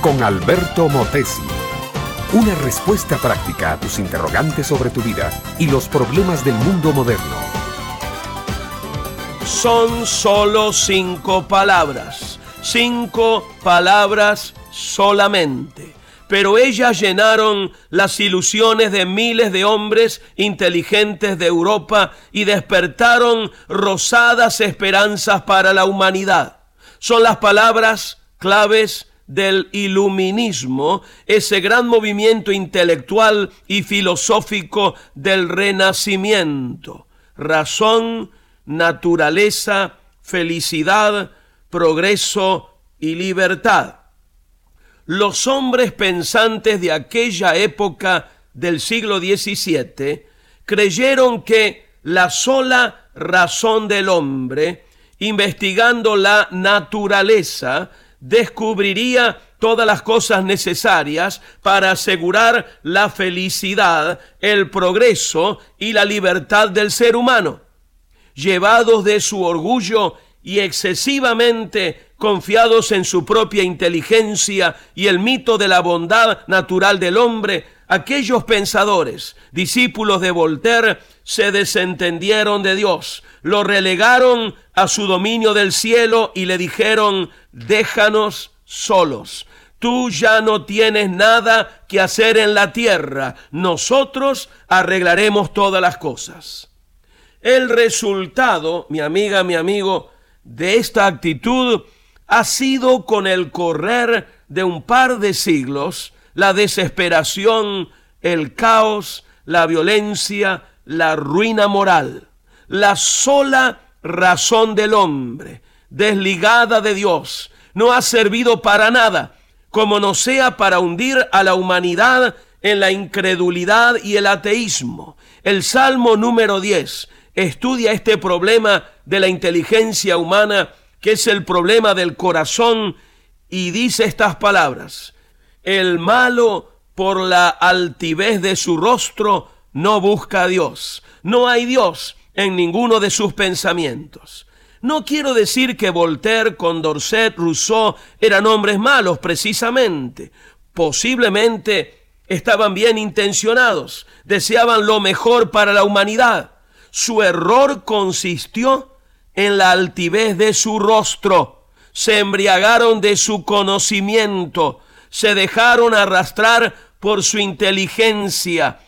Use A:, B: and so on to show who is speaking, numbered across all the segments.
A: con Alberto Motesi. Una respuesta práctica a tus interrogantes sobre tu vida y los problemas del mundo moderno.
B: Son solo cinco palabras. Cinco palabras solamente pero ellas llenaron las ilusiones de miles de hombres inteligentes de Europa y despertaron rosadas esperanzas para la humanidad. Son las palabras claves del iluminismo, ese gran movimiento intelectual y filosófico del renacimiento. Razón, naturaleza, felicidad, progreso y libertad los hombres pensantes de aquella época del siglo XVII creyeron que la sola razón del hombre, investigando la naturaleza, descubriría todas las cosas necesarias para asegurar la felicidad, el progreso y la libertad del ser humano. Llevados de su orgullo y excesivamente confiados en su propia inteligencia y el mito de la bondad natural del hombre, aquellos pensadores, discípulos de Voltaire, se desentendieron de Dios, lo relegaron a su dominio del cielo y le dijeron, déjanos solos. Tú ya no tienes nada que hacer en la tierra, nosotros arreglaremos todas las cosas. El resultado, mi amiga, mi amigo, de esta actitud ha sido con el correr de un par de siglos la desesperación, el caos, la violencia, la ruina moral, la sola razón del hombre, desligada de Dios, no ha servido para nada, como no sea para hundir a la humanidad en la incredulidad y el ateísmo. El Salmo número 10 estudia este problema de la inteligencia humana que es el problema del corazón, y dice estas palabras, el malo por la altivez de su rostro no busca a Dios, no hay Dios en ninguno de sus pensamientos. No quiero decir que Voltaire, Condorcet, Rousseau eran hombres malos precisamente. Posiblemente estaban bien intencionados, deseaban lo mejor para la humanidad. Su error consistió en la altivez de su rostro, se embriagaron de su conocimiento, se dejaron arrastrar por su inteligencia,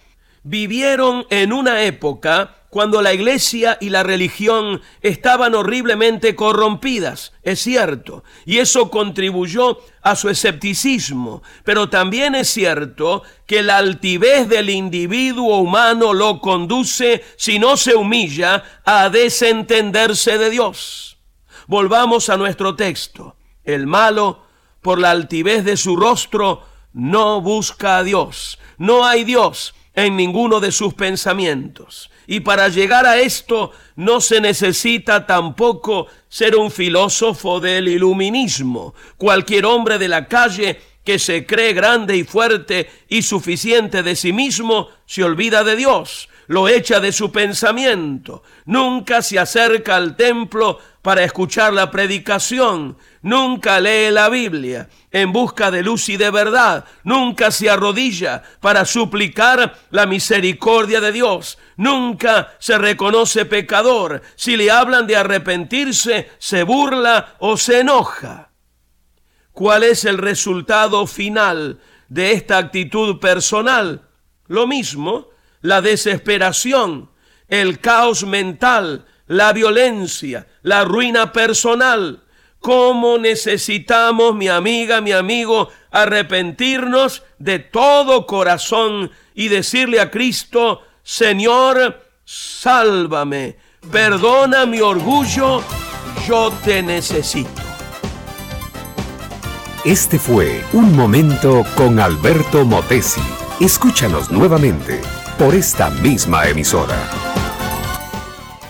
B: vivieron en una época cuando la iglesia y la religión estaban horriblemente corrompidas, es cierto, y eso contribuyó a su escepticismo, pero también es cierto que la altivez del individuo humano lo conduce, si no se humilla, a desentenderse de Dios. Volvamos a nuestro texto. El malo, por la altivez de su rostro, no busca a Dios. No hay Dios en ninguno de sus pensamientos. Y para llegar a esto no se necesita tampoco ser un filósofo del iluminismo. Cualquier hombre de la calle que se cree grande y fuerte y suficiente de sí mismo se olvida de Dios, lo echa de su pensamiento, nunca se acerca al templo para escuchar la predicación, nunca lee la Biblia en busca de luz y de verdad, nunca se arrodilla para suplicar la misericordia de Dios, nunca se reconoce pecador, si le hablan de arrepentirse, se burla o se enoja. ¿Cuál es el resultado final de esta actitud personal? Lo mismo, la desesperación, el caos mental, la violencia, la ruina personal. ¿Cómo necesitamos, mi amiga, mi amigo, arrepentirnos de todo corazón y decirle a Cristo, Señor, sálvame, perdona mi orgullo, yo te necesito.
A: Este fue Un Momento con Alberto Motesi. Escúchanos nuevamente por esta misma emisora.